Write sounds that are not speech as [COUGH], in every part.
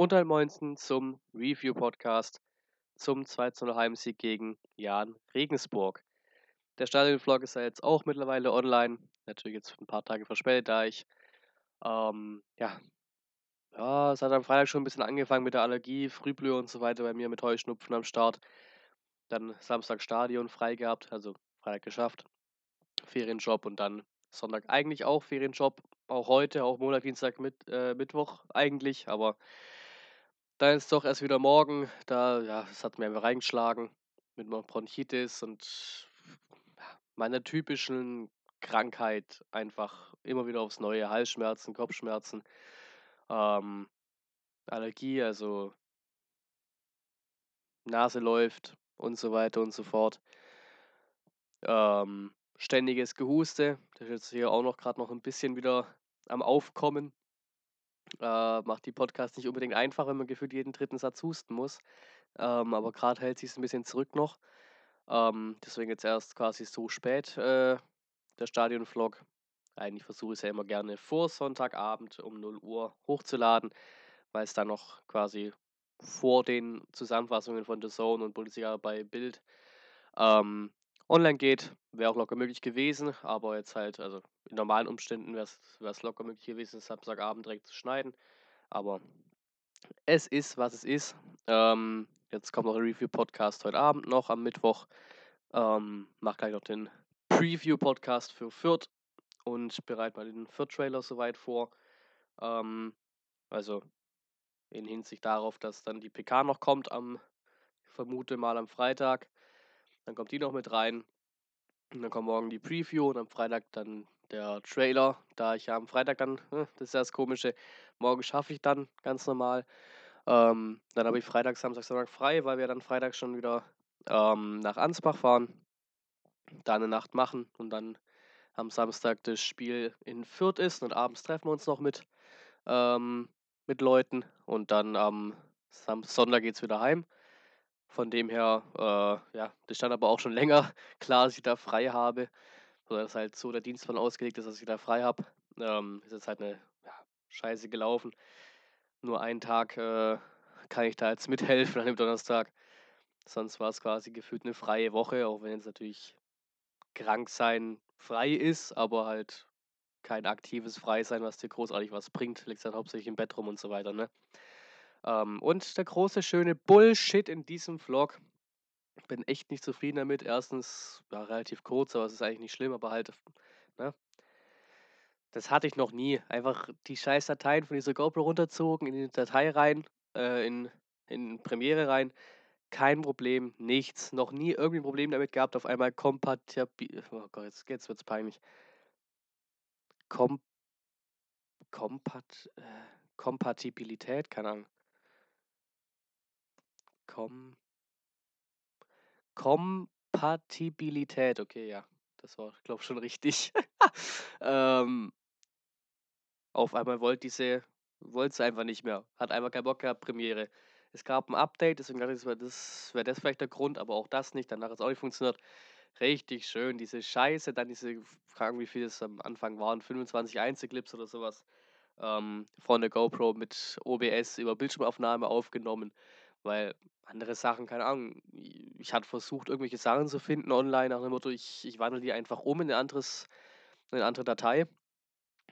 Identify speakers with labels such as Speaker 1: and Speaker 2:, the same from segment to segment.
Speaker 1: Und ein Moinsen zum Review-Podcast zum 2-0 Heimsieg gegen Jan Regensburg. Der Stadion-Vlog ist ja jetzt auch mittlerweile online. Natürlich jetzt ein paar Tage verspätet, da ich, ähm, ja, ja, es hat am Freitag schon ein bisschen angefangen mit der Allergie, Frühblühe und so weiter bei mir mit Heuschnupfen am Start. Dann Samstag Stadion frei gehabt, also Freitag geschafft. Ferienjob und dann Sonntag eigentlich auch Ferienjob. Auch heute, auch Montag, Dienstag, mit, äh, Mittwoch eigentlich, aber dann ist doch erst wieder morgen. Da, ja, das hat mir reingeschlagen mit meiner Bronchitis und meiner typischen Krankheit einfach immer wieder aufs neue Halsschmerzen, Kopfschmerzen, ähm, Allergie, also Nase läuft und so weiter und so fort. Ähm, ständiges Gehuste, das ist jetzt hier auch noch gerade noch ein bisschen wieder am Aufkommen. Äh, macht die Podcast nicht unbedingt einfach, wenn man gefühlt jeden dritten Satz husten muss. Ähm, aber gerade hält sich es ein bisschen zurück noch. Ähm, deswegen jetzt erst quasi so spät äh, der Stadion-Vlog. Eigentlich versuche ich es ja immer gerne vor Sonntagabend um 0 Uhr hochzuladen, weil es dann noch quasi vor den Zusammenfassungen von The Zone und Bundesliga bei Bild ähm, online geht. Wäre auch locker möglich gewesen, aber jetzt halt, also in normalen Umständen wäre es locker möglich gewesen, Samstagabend direkt zu schneiden. Aber es ist, was es ist. Ähm, jetzt kommt noch ein Review-Podcast heute Abend noch am Mittwoch. Ähm, mach gleich noch den Preview-Podcast für Fürth und bereite mal den Fürth-Trailer soweit vor. Ähm, also in Hinsicht darauf, dass dann die PK noch kommt am, ich vermute mal am Freitag. Dann kommt die noch mit rein. Und dann kommt morgen die Preview und am Freitag dann der Trailer. Da ich ja am Freitag dann, ne, das ist ja das Komische, morgen schaffe ich dann ganz normal. Ähm, dann habe ich Freitag, Samstag, Sonntag frei, weil wir dann Freitag schon wieder ähm, nach Ansbach fahren, da eine Nacht machen und dann am Samstag das Spiel in Fürth ist und abends treffen wir uns noch mit, ähm, mit Leuten und dann am Sonntag geht es wieder heim. Von dem her, äh, ja, das stand aber auch schon länger [LAUGHS] klar, dass ich da frei habe. Oder dass halt so der Dienstplan ausgelegt ist, dass ich da frei habe. Ähm, ist jetzt halt eine ja, Scheiße gelaufen. Nur einen Tag äh, kann ich da jetzt mithelfen an dem Donnerstag. Sonst war es quasi gefühlt eine freie Woche, auch wenn jetzt natürlich krank sein frei ist, aber halt kein aktives Freisein, was dir großartig was bringt. Liegst halt hauptsächlich im Bett rum und so weiter, ne? Ähm, und der große, schöne Bullshit in diesem Vlog. Bin echt nicht zufrieden damit. Erstens, ja, relativ kurz, aber es ist eigentlich nicht schlimm, aber halt, ne? Das hatte ich noch nie. Einfach die scheiß Dateien von dieser GoPro runterzogen, in die Datei rein, äh, in, in Premiere rein. Kein Problem, nichts. Noch nie irgendwie ein Problem damit gehabt. Auf einmal kompatibel. Oh Gott, jetzt, jetzt wird's peinlich. Kom Kompat äh, Kompatibilität, keine Ahnung. Kom Kompatibilität, okay, ja. Das war, glaube ich, schon richtig. [LAUGHS] ähm, auf einmal wollte diese, wollte es einfach nicht mehr. Hat einfach keinen Bock gehabt, Premiere. Es gab ein Update, deswegen dachte ich, das wäre das vielleicht der Grund, aber auch das nicht. Danach hat es auch nicht funktioniert. Richtig schön, diese Scheiße, dann diese, fragen wie viel es am Anfang waren, 25 Einzelclips oder sowas ähm, von der GoPro mit OBS über Bildschirmaufnahme aufgenommen, weil andere Sachen, keine Ahnung, ich hatte versucht, irgendwelche Sachen zu finden online, nach dem Motto, ich, ich wandle die einfach um in, ein anderes, in eine andere Datei,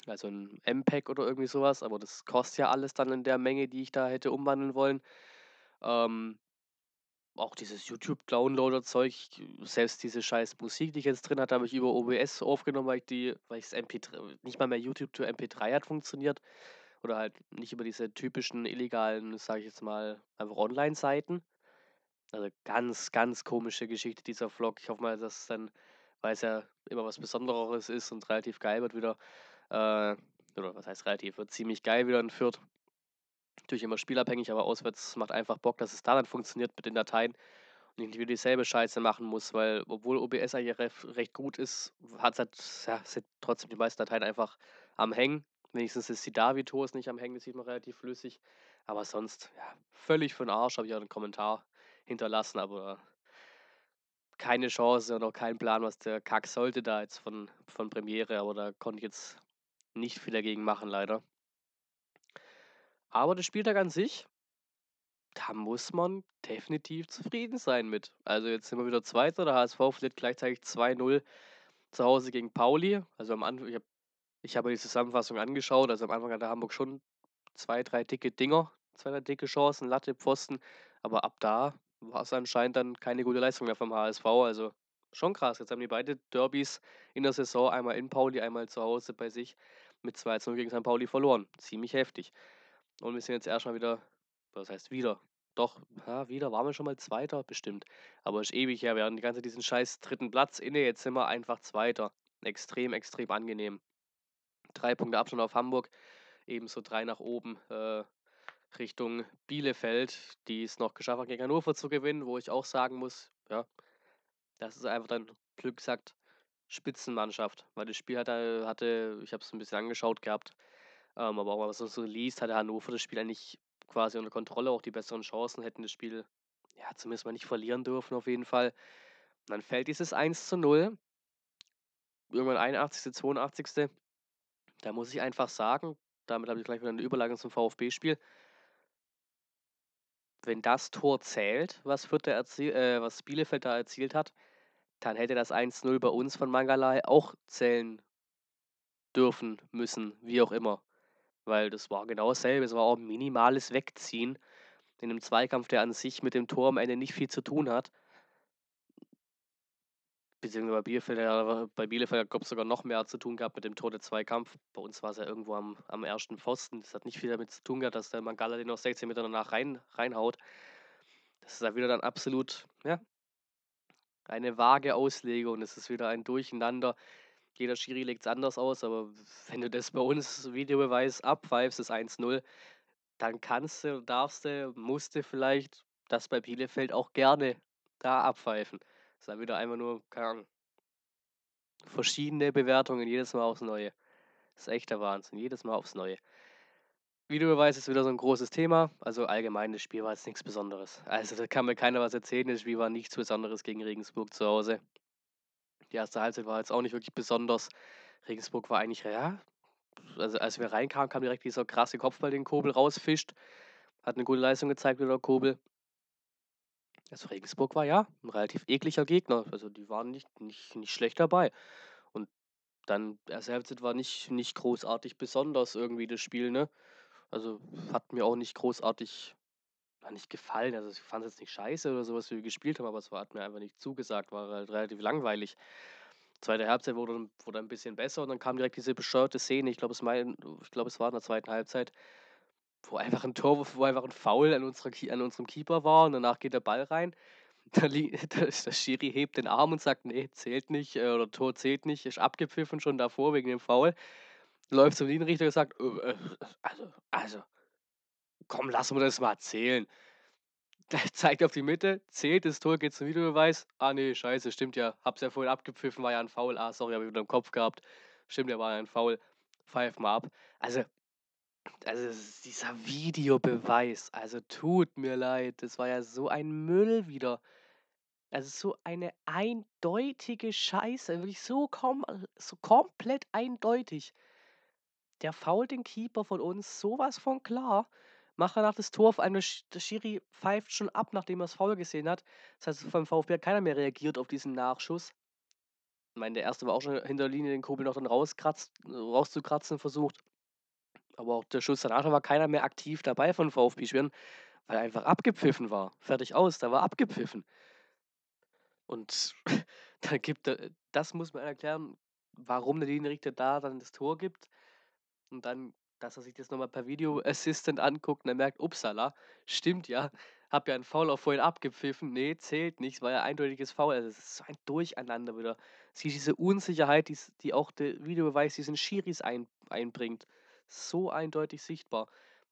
Speaker 1: also ein MPEG oder irgendwie sowas, aber das kostet ja alles dann in der Menge, die ich da hätte umwandeln wollen. Ähm, auch dieses YouTube-Downloader-Zeug, selbst diese scheiß Musik, die ich jetzt drin hatte, habe ich über OBS aufgenommen, weil ich die, weil ich es MP3, nicht mal mehr YouTube to MP3 hat funktioniert. Oder halt nicht über diese typischen illegalen, sage ich jetzt mal, einfach Online-Seiten. Also ganz, ganz komische Geschichte, dieser Vlog. Ich hoffe mal, dass dann, weil es ja immer was Besonderes ist und relativ geil wird wieder, äh, oder was heißt relativ, wird ziemlich geil wieder in Fürth. Natürlich immer spielabhängig, aber auswärts macht einfach Bock, dass es da dann funktioniert mit den Dateien und ich nicht wieder dieselbe Scheiße machen muss, weil obwohl OBS eigentlich recht gut ist, hat es halt, ja, sind trotzdem die meisten Dateien einfach am Hängen. Wenigstens ist die Davitos nicht am Hängen, das sieht man relativ flüssig. Aber sonst, ja, völlig für den Arsch, habe ich auch einen Kommentar hinterlassen, aber keine Chance und auch kein Plan, was der Kack sollte da jetzt von, von Premiere, aber da konnte ich jetzt nicht viel dagegen machen, leider. Aber der Spieltag an sich da muss man definitiv zufrieden sein mit. Also jetzt sind wir wieder Zweiter, der HSV verliert gleichzeitig 2-0 zu Hause gegen Pauli. Also am Anfang, ich habe ich hab mir die Zusammenfassung angeschaut, also am Anfang hatte Hamburg schon zwei, drei dicke Dinger, zwei, drei dicke Chancen, Latte, Pfosten, aber ab da war es anscheinend dann keine gute Leistung mehr vom HSV, also schon krass. Jetzt haben die beide Derbys in der Saison, einmal in Pauli, einmal zu Hause bei sich, mit 2-0 gegen St. Pauli verloren. Ziemlich heftig. Und wir sind jetzt erstmal wieder, was heißt wieder? Doch, ja, wieder waren wir schon mal Zweiter, bestimmt. Aber ist ewig her. Wir hatten die ganze diesen scheiß dritten Platz inne. Jetzt sind wir einfach Zweiter. Extrem, extrem angenehm. Drei Punkte Abstand auf Hamburg. Ebenso drei nach oben äh, Richtung Bielefeld, die es noch geschafft haben, gegen Hannover zu gewinnen, wo ich auch sagen muss, ja, das ist einfach dann Glück gesagt Spitzenmannschaft, weil das Spiel hatte, hatte ich habe es ein bisschen angeschaut gehabt, ähm, aber auch was man so liest, hatte Hannover das Spiel eigentlich quasi unter Kontrolle, auch die besseren Chancen, hätten das Spiel ja zumindest mal nicht verlieren dürfen auf jeden Fall. Und dann fällt dieses 1 zu 0, irgendwann 81., 82. Da muss ich einfach sagen, damit habe ich gleich wieder eine Überleitung zum VfB-Spiel. Wenn das Tor zählt, was, Fürth äh, was Bielefeld da erzielt hat, dann hätte das 1-0 bei uns von Mangalai auch zählen dürfen, müssen, wie auch immer. Weil das war genau dasselbe. Es war auch ein minimales Wegziehen in einem Zweikampf, der an sich mit dem Tor am Ende nicht viel zu tun hat. Beziehungsweise bei Bielefeld, bei Bielefeld gab es sogar noch mehr zu tun gehabt mit dem Tor der Zweikampf. Bei uns war es ja irgendwo am, am ersten Pfosten. Das hat nicht viel damit zu tun gehabt, dass der Mangala den noch 16 Meter danach rein, reinhaut. Das ist ja wieder dann absolut, ja, eine vage Auslegung. Das ist wieder ein Durcheinander. Jeder Schiri legt es anders aus, aber wenn du das bei uns Videobeweis abpfeifst, das 1-0, dann kannst du, darfst du, musst du vielleicht das bei Bielefeld auch gerne da abpfeifen. Ist dann wieder einfach nur, keine Ahnung, verschiedene Bewertungen, jedes Mal aufs Neue. Das ist echt der Wahnsinn, jedes Mal aufs Neue. Videobeweis ist wieder so ein großes Thema. Also allgemein, das Spiel war jetzt nichts Besonderes. Also da kann mir keiner was erzählen. Das Spiel war nichts Besonderes gegen Regensburg zu Hause. Die erste Halbzeit war jetzt auch nicht wirklich besonders. Regensburg war eigentlich, ja, also als wir reinkamen, kam direkt dieser krasse Kopfball, den Kobel rausfischt. Hat eine gute Leistung gezeigt wieder Kobel. Also Regensburg war ja ein relativ ekliger Gegner. Also die waren nicht, nicht, nicht schlecht dabei. Und dann, erste Halbzeit war nicht, nicht großartig besonders irgendwie das Spiel, ne? Also hat mir auch nicht großartig nicht gefallen. Also ich fand es jetzt nicht scheiße oder sowas, wie wir gespielt haben, aber es war, hat mir einfach nicht zugesagt, war halt relativ langweilig. Zweite Halbzeit wurde, wurde ein bisschen besser und dann kam direkt diese bescheuerte Szene. Ich glaube, es, glaub, es war in der zweiten Halbzeit, wo einfach ein Tor, wo einfach ein Foul an, unserer, an unserem Keeper war und danach geht der Ball rein. [LAUGHS] Da, [LAUGHS] der Schiri hebt den Arm und sagt, nee, zählt nicht, äh, oder Tor zählt nicht, ist abgepfiffen schon davor wegen dem Foul. Läuft zum Linienrichter und sagt, äh, äh, also, also, komm, lass uns das mal erzählen. [LAUGHS] Der zeigt auf die Mitte, zählt das Tor, geht zum Videobeweis. Ah, nee, scheiße, stimmt ja. Hab's ja vorhin abgepfiffen, war ja ein Foul. Ah, sorry, hab ich wieder im Kopf gehabt. Stimmt ja, war ja ein Foul. Pfeif mal ab. Also, also dieser Videobeweis, also tut mir leid, das war ja so ein Müll wieder. Also so eine eindeutige Scheiße, wirklich so, kom so komplett eindeutig. Der fault den Keeper von uns sowas von klar. Macht danach das Tor auf einmal, der Schiri pfeift schon ab, nachdem er das Foul gesehen hat. Das heißt, vom VfB hat keiner mehr reagiert auf diesen Nachschuss. Ich meine, der erste war auch schon hinter der Linie, den Kobel noch dann rauszukratzen versucht. Aber auch der Schuss danach war keiner mehr aktiv dabei von VfB Schweren, weil er einfach abgepfiffen war. Fertig aus, da war abgepfiffen. Und [LAUGHS] da gibt er, das muss man erklären, warum der Linienrichter da dann das Tor gibt. Und dann, dass er sich das nochmal per Video [LAUGHS] Assistant anguckt und er merkt, upsala, stimmt ja, hab ja einen Foul auch vorhin abgepfiffen. Nee, zählt nicht, war ja eindeutiges Foul. Also es ist so ein Durcheinander wieder. Sie diese Unsicherheit, die, die auch der Videobeweis diesen Schiris ein, einbringt so eindeutig sichtbar.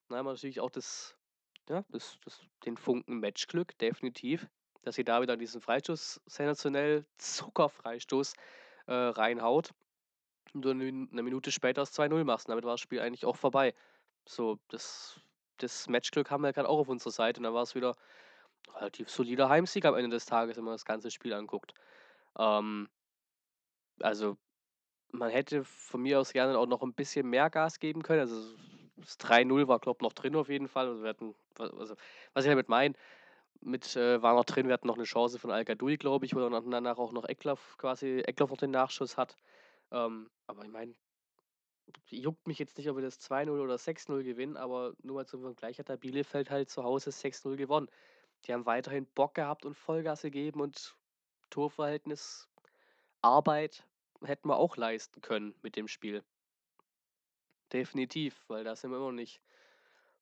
Speaker 1: Dann haben wir natürlich auch das, ja, das, das, den Funken Matchglück, definitiv, dass sie da wieder diesen Freistoß, sensationell Zuckerfreistoß äh, reinhaut und du eine Minute später das 2-0 machst. Damit war das Spiel eigentlich auch vorbei. So, das, das Matchglück haben wir gerade auch auf unserer Seite und dann war es wieder relativ solider Heimsieg am Ende des Tages, wenn man das ganze Spiel anguckt. Ähm, also man hätte von mir aus gerne auch noch ein bisschen mehr Gas geben können. Also das 3-0 war, glaube ich, noch drin auf jeden Fall. Also, wir hatten also, was ich damit meine, mit, äh, war noch drin, wir hatten noch 'ne Chance von El-Ghadoui, glaube ich, wo dann danach auch noch Eckloff quasi Eckloff noch den Nachschuss hat. Ähm, aber ich meine juckt mich jetzt nicht, ob wir das 2-0 oder 6-0 gewinnen, aber nur mal zum Vergleich hat der Bielefeld halt zu Hause 6-0 gewonnen. Die haben weiterhin Bock gehabt und Vollgas gegeben und Torverhältnis, Arbeit hätten wir auch leisten können mit dem Spiel. Definitiv, weil da sind wir immer noch nicht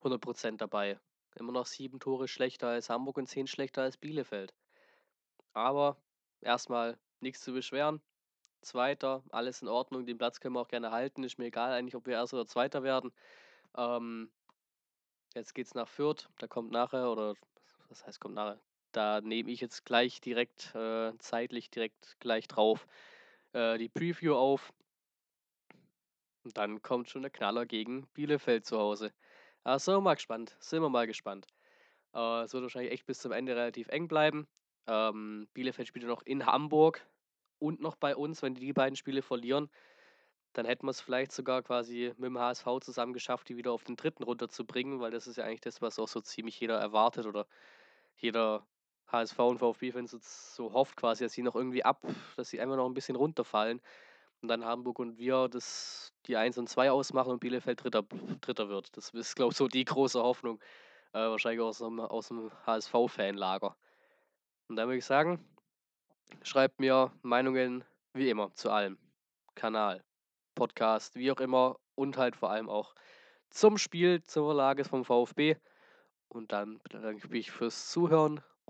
Speaker 1: 100% dabei. Immer noch 7 Tore schlechter als Hamburg und 10 schlechter als Bielefeld. Aber erstmal nichts zu beschweren. Zweiter, alles in Ordnung, den Platz können wir auch gerne halten. Ist mir egal eigentlich, ob wir Erster oder Zweiter werden. Ähm, jetzt geht's nach Fürth, da kommt nachher oder was heißt kommt nachher? Da nehme ich jetzt gleich direkt, äh, zeitlich direkt gleich drauf, äh, die Preview auf. Und dann kommt schon der Knaller gegen Bielefeld zu Hause. Wir mal gespannt, sind wir mal gespannt. Äh, es wird wahrscheinlich echt bis zum Ende relativ eng bleiben. Ähm, Bielefeld spielt ja noch in Hamburg und noch bei uns. Wenn die die beiden Spiele verlieren, dann hätten wir es vielleicht sogar quasi mit dem HSV zusammen geschafft, die wieder auf den dritten runterzubringen, weil das ist ja eigentlich das, was auch so ziemlich jeder erwartet oder jeder HSV und VfB-Fan so, so hofft quasi, dass sie noch irgendwie ab, dass sie einfach noch ein bisschen runterfallen und dann Hamburg und wir das die 1 und 2 ausmachen und Bielefeld Dritter, Dritter wird. Das ist, glaube ich, so die große Hoffnung. Äh, wahrscheinlich aus dem, aus dem HSV-Fanlager. Und dann würde ich sagen, schreibt mir Meinungen wie immer zu allem. Kanal, Podcast, wie auch immer und halt vor allem auch zum Spiel, zur Lage vom VfB. Und dann bedanke ich mich fürs Zuhören